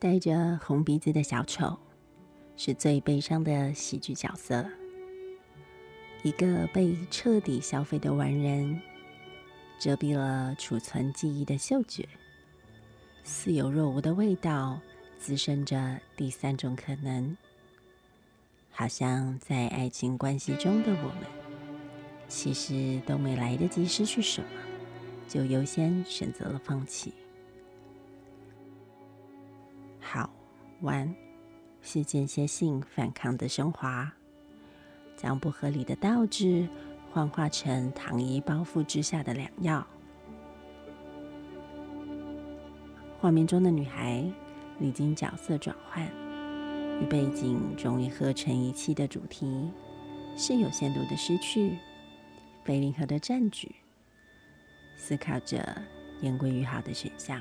戴着红鼻子的小丑，是最悲伤的喜剧角色。一个被彻底消费的完人，遮蔽了储存记忆的嗅觉，似有若无的味道，滋生着第三种可能。好像在爱情关系中的我们，其实都没来得及失去什么，就优先选择了放弃。好玩是间歇性反抗的升华，将不合理的倒置幻化成糖衣包覆之下的良药。画面中的女孩历经角色转换。与背景终于合成一气的主题是有限度的失去，非零和的占据。思考着言归于好的选项。